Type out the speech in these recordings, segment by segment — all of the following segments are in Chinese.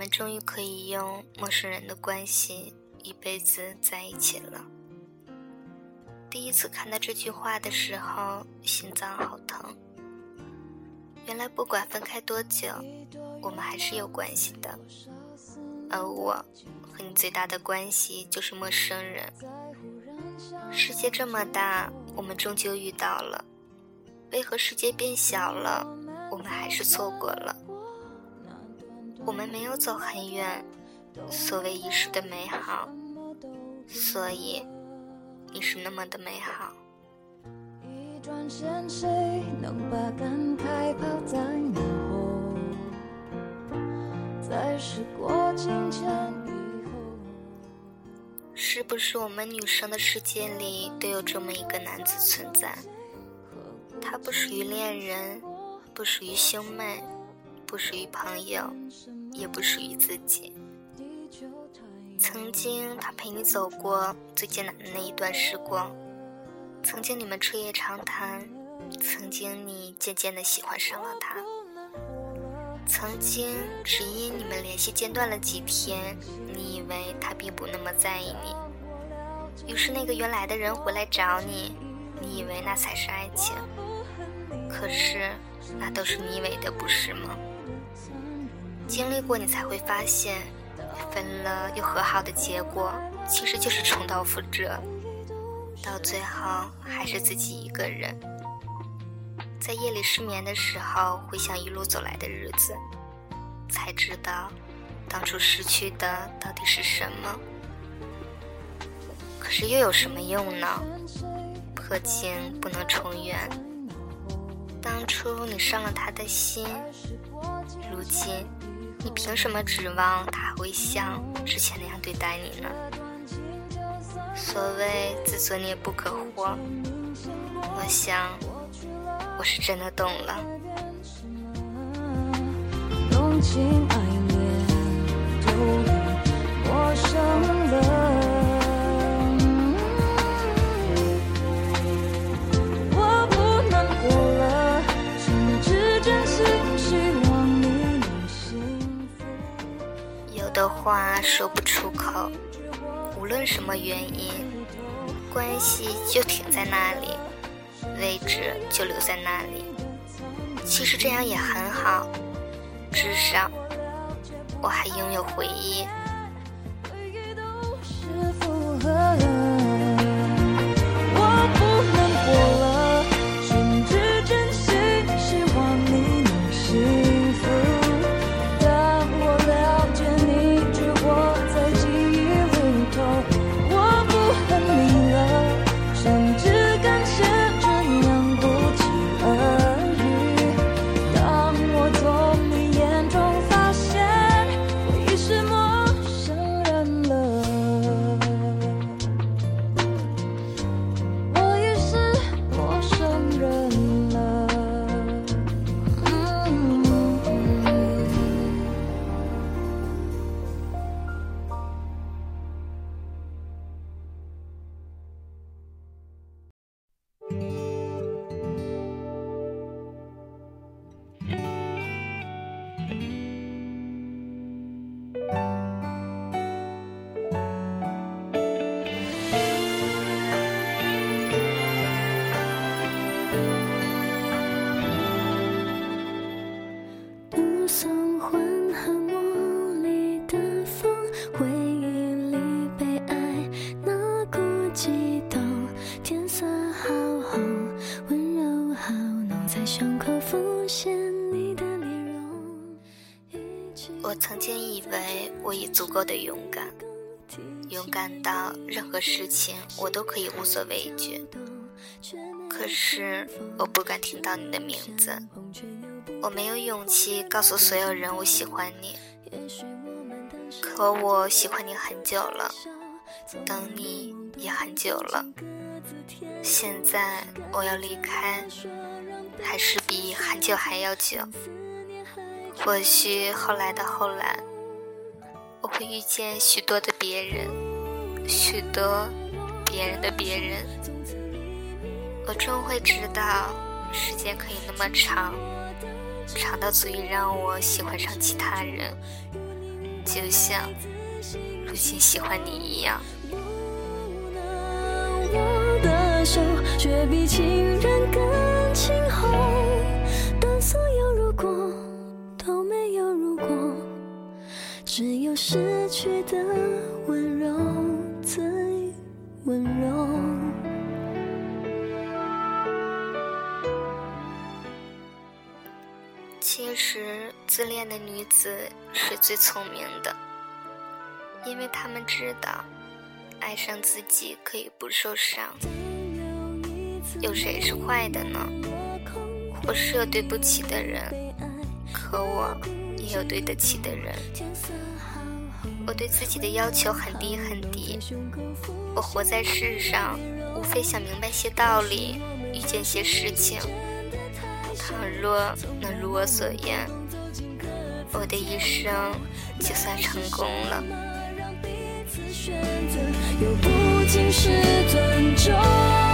我们终于可以用陌生人的关系一辈子在一起了。第一次看到这句话的时候，心脏好疼。原来不管分开多久，我们还是有关系的。而我和你最大的关系就是陌生人。世界这么大，我们终究遇到了。为何世界变小了，我们还是错过了？我们没有走很远，所谓一时的美好，所以你是那么的美好。是不是我们女生的世界里都有这么一个男子存在？他不属于恋人，不属于兄妹。不属于朋友，也不属于自己。曾经，他陪你走过最艰难的那一段时光；曾经，你们彻夜长谈；曾经，你渐渐的喜欢上了他；曾经，只因你们联系间断了几天，你以为他并不那么在意你，于是那个原来的人回来找你，你以为那才是爱情。可是，那都是你以为的，不是吗？经历过，你才会发现，分了又和好的结果，其实就是重蹈覆辙，到最后还是自己一个人，在夜里失眠的时候，回想一路走来的日子，才知道，当初失去的到底是什么。可是又有什么用呢？破镜不能重圆，当初你伤了他的心，如今。你凭什么指望他会像之前那样对待你呢？所谓自作孽不可活，我想我是真的懂了。的话说不出口，无论什么原因，关系就停在那里，位置就留在那里。其实这样也很好，至少我还拥有回忆。我已足够的勇敢，勇敢到任何事情我都可以无所畏惧。可是我不敢听到你的名字，我没有勇气告诉所有人我喜欢你。可我喜欢你很久了，等你也很久了。现在我要离开，还是比很久还要久。或许后来的后来，我会遇见许多的别人，许多别人的别人。我终会知道，时间可以那么长，长到足以让我喜欢上其他人。就像如今喜欢你一样。我的手却比情人更温柔。其实，自恋的女子是最聪明的，因为她们知道。爱上自己可以不受伤，有谁是坏的呢？我是有对不起的人，可我也有对得起的人。我对自己的要求很低很低，我活在世上，无非想明白些道理，遇见些事情。倘若能如我所愿，我的一生就算成功了。选择又不仅是尊重。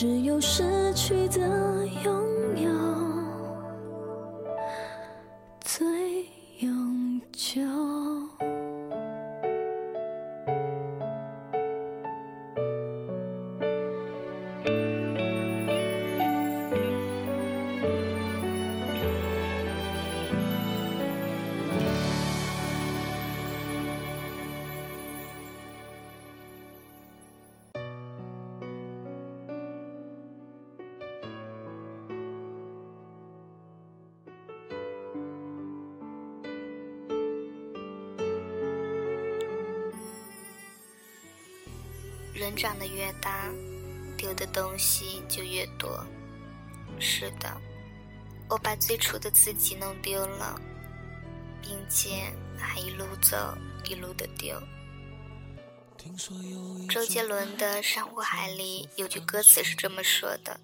只有失去的拥有。人长得越大，丢的东西就越多。是的，我把最初的自己弄丢了，并且还一路走一路的丢。周杰伦的《上湖海》里有句歌词是这么说的：“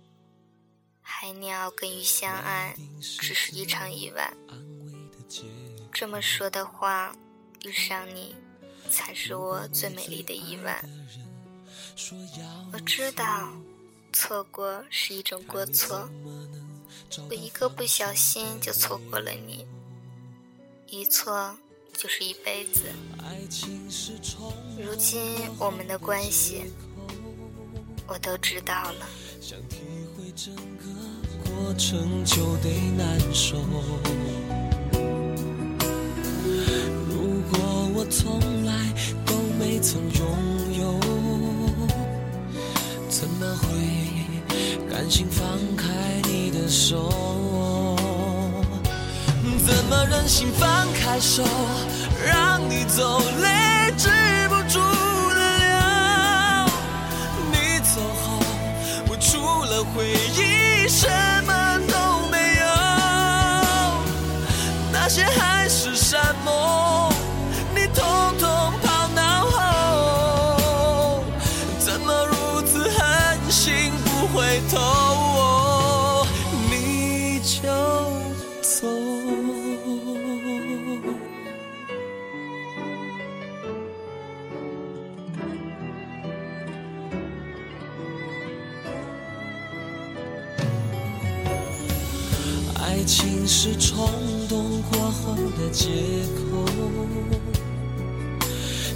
海鸟跟鱼相爱，只是一场意外。”这么说的话，遇上你，才是我最美丽的意外。我知道，错过是一种过错。我一个不小心就错过了你，一错就是一辈子。如今我们的关系，我都知道了。如果我从来都没曾拥甘心放开你的手？怎么忍心放开手，让你走，泪走爱情是冲动过后的借口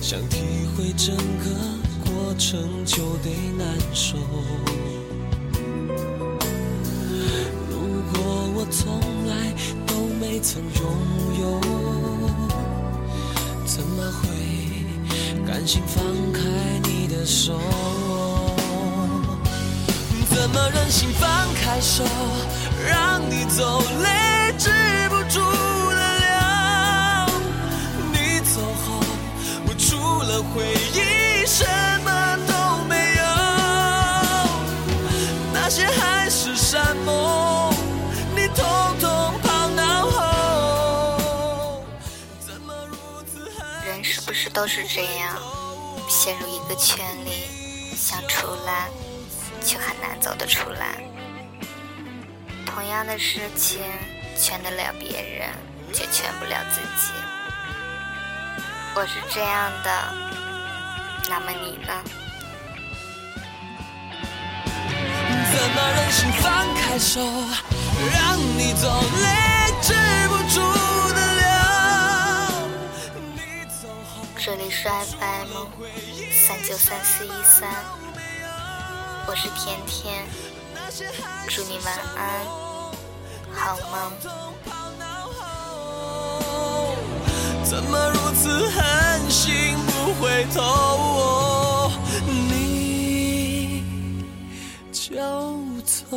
想体会整个过程就得难受。如果我从曾拥有，怎么会甘心放开你的手？怎么忍心放开手，让你走泪都是这样，陷入一个圈里，想出来却很难走得出来。同样的事情，劝得了别人，却劝不了自己。我是这样的，那么你呢？怎么忍心放开手，让你走泪止不住这里是 FM 三九三四一三，我是甜甜，祝你晚安，好梦。怎么如此狠心不回头？你就走。